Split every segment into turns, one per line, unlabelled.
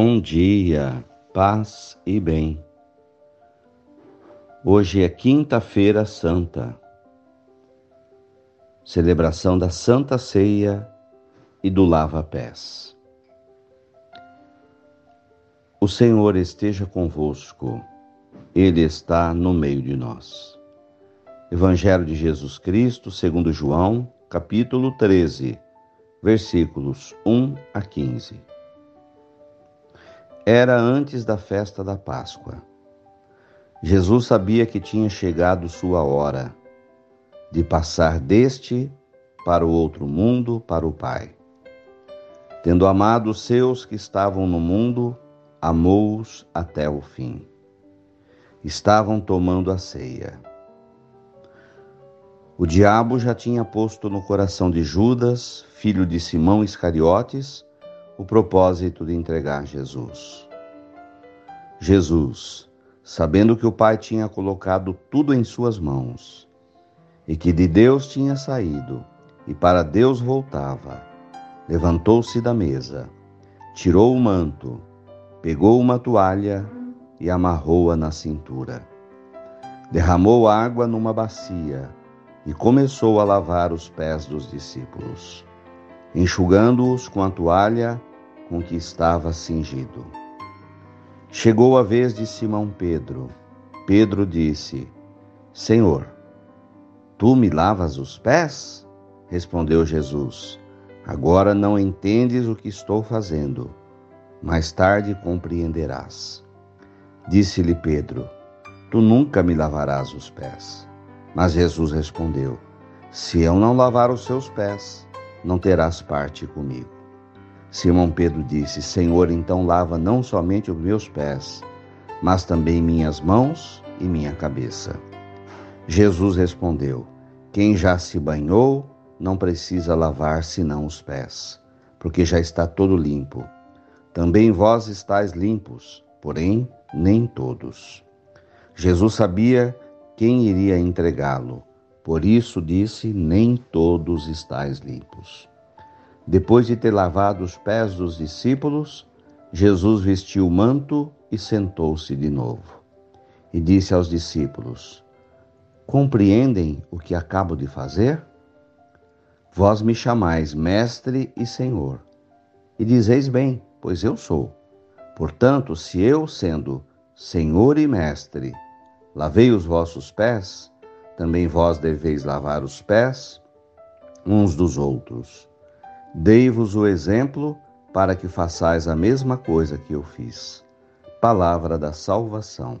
Bom dia, paz e bem. Hoje é Quinta-feira Santa, celebração da Santa Ceia e do Lava-Pés. O Senhor esteja convosco, Ele está no meio de nós. Evangelho de Jesus Cristo, segundo João, capítulo 13, versículos 1 a 15. Era antes da festa da Páscoa. Jesus sabia que tinha chegado sua hora de passar deste para o outro mundo, para o Pai. Tendo amado os seus que estavam no mundo, amou-os até o fim. Estavam tomando a ceia. O diabo já tinha posto no coração de Judas, filho de Simão Iscariotes, o propósito de entregar Jesus. Jesus, sabendo que o Pai tinha colocado tudo em suas mãos e que de Deus tinha saído e para Deus voltava, levantou-se da mesa, tirou o manto, pegou uma toalha e amarrou-a na cintura. Derramou água numa bacia e começou a lavar os pés dos discípulos, enxugando-os com a toalha com que estava cingido. Chegou a vez de Simão Pedro. Pedro disse: Senhor, tu me lavas os pés? Respondeu Jesus: Agora não entendes o que estou fazendo. Mais tarde compreenderás. Disse-lhe Pedro: Tu nunca me lavarás os pés. Mas Jesus respondeu: Se eu não lavar os seus pés, não terás parte comigo. Simão Pedro disse: Senhor, então lava não somente os meus pés, mas também minhas mãos e minha cabeça. Jesus respondeu: Quem já se banhou não precisa lavar senão os pés, porque já está todo limpo. Também vós estáis limpos, porém nem todos. Jesus sabia quem iria entregá-lo, por isso disse: Nem todos estáis limpos. Depois de ter lavado os pés dos discípulos, Jesus vestiu o manto e sentou-se de novo. E disse aos discípulos: Compreendem o que acabo de fazer? Vós me chamais Mestre e Senhor, e dizeis bem, pois eu sou. Portanto, se eu, sendo Senhor e Mestre, lavei os vossos pés, também vós deveis lavar os pés uns dos outros. Dei-vos o exemplo para que façais a mesma coisa que eu fiz. Palavra da salvação.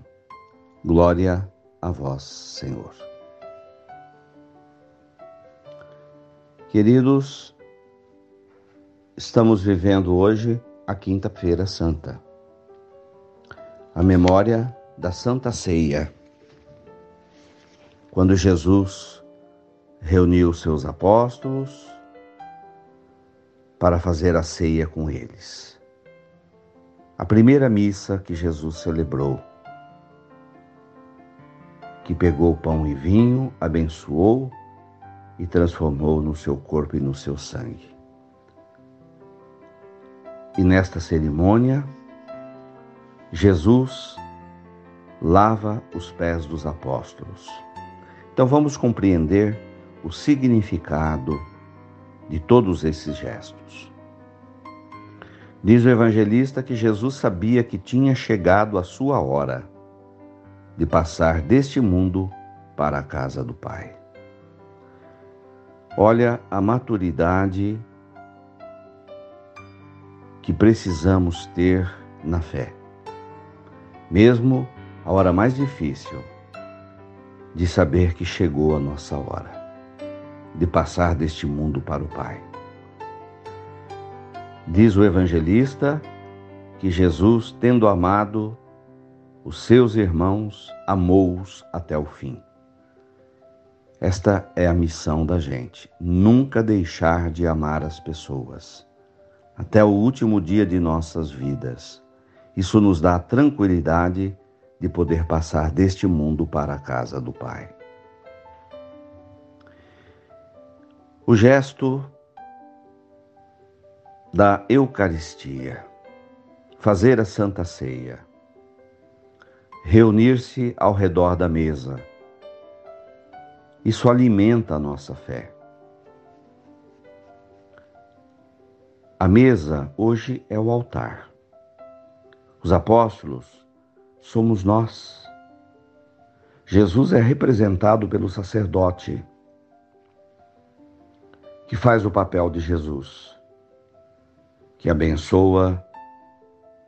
Glória a vós, Senhor. Queridos, estamos vivendo hoje a Quinta-feira Santa, a memória da Santa Ceia, quando Jesus reuniu seus apóstolos, para fazer a ceia com eles. A primeira missa que Jesus celebrou, que pegou pão e vinho, abençoou e transformou no seu corpo e no seu sangue. E nesta cerimônia, Jesus lava os pés dos apóstolos. Então vamos compreender o significado de todos esses gestos. Diz o evangelista que Jesus sabia que tinha chegado a sua hora de passar deste mundo para a casa do Pai. Olha a maturidade que precisamos ter na fé. Mesmo a hora mais difícil de saber que chegou a nossa hora de passar deste mundo para o Pai. Diz o evangelista que Jesus, tendo amado os seus irmãos, amou-os até o fim. Esta é a missão da gente, nunca deixar de amar as pessoas, até o último dia de nossas vidas. Isso nos dá a tranquilidade de poder passar deste mundo para a casa do Pai. O gesto da Eucaristia fazer a Santa Ceia, reunir-se ao redor da mesa. Isso alimenta a nossa fé. A mesa hoje é o altar. Os apóstolos somos nós. Jesus é representado pelo sacerdote, que faz o papel de Jesus, que abençoa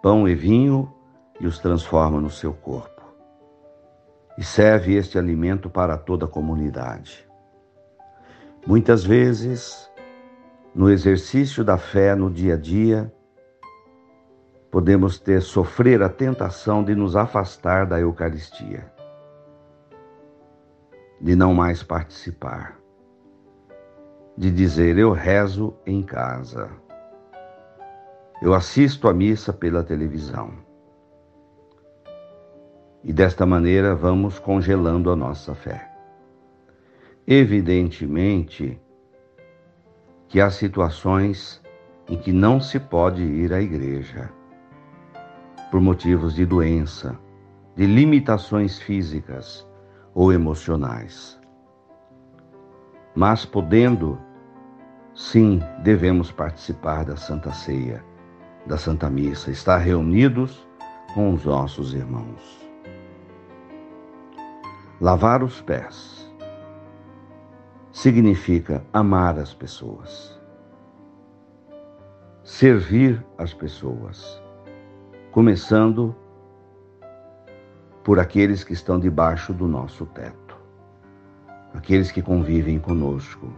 pão e vinho e os transforma no seu corpo. E serve este alimento para toda a comunidade. Muitas vezes, no exercício da fé no dia a dia, podemos ter sofrer a tentação de nos afastar da Eucaristia, de não mais participar, de dizer eu rezo em casa, eu assisto a missa pela televisão. E desta maneira vamos congelando a nossa fé. Evidentemente que há situações em que não se pode ir à igreja por motivos de doença, de limitações físicas ou emocionais. Mas podendo, sim, devemos participar da Santa Ceia, da Santa Missa, estar reunidos com os nossos irmãos. Lavar os pés significa amar as pessoas, servir as pessoas começando por aqueles que estão debaixo do nosso teto, aqueles que convivem conosco.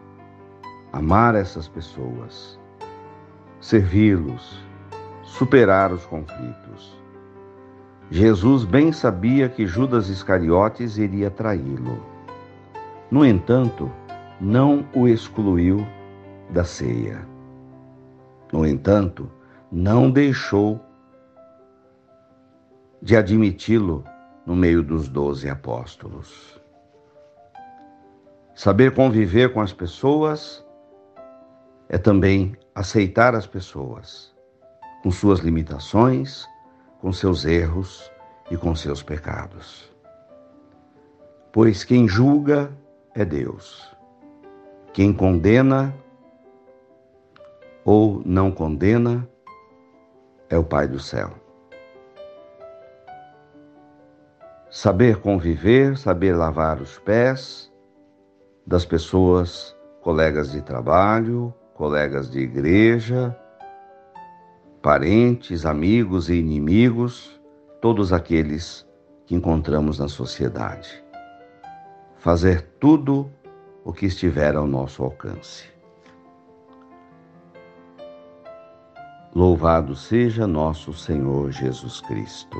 Amar essas pessoas, servi-los, superar os conflitos. Jesus bem sabia que Judas Iscariotes iria traí-lo. No entanto, não o excluiu da ceia. No entanto, não deixou de admiti-lo no meio dos doze apóstolos. Saber conviver com as pessoas é também aceitar as pessoas, com suas limitações, com seus erros e com seus pecados. Pois quem julga é Deus. Quem condena ou não condena é o Pai do céu. saber conviver, saber lavar os pés das pessoas, colegas de trabalho, colegas de igreja, parentes, amigos e inimigos, todos aqueles que encontramos na sociedade. Fazer tudo o que estiver ao nosso alcance. Louvado seja nosso Senhor Jesus Cristo.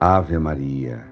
Ave Maria,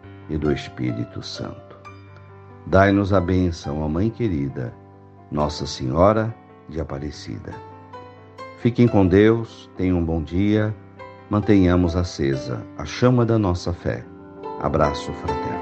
e e do Espírito Santo. Dai-nos a bênção, ó Mãe querida, Nossa Senhora de Aparecida. Fiquem com Deus, tenham um bom dia, mantenhamos acesa a chama da nossa fé. Abraço fraterno.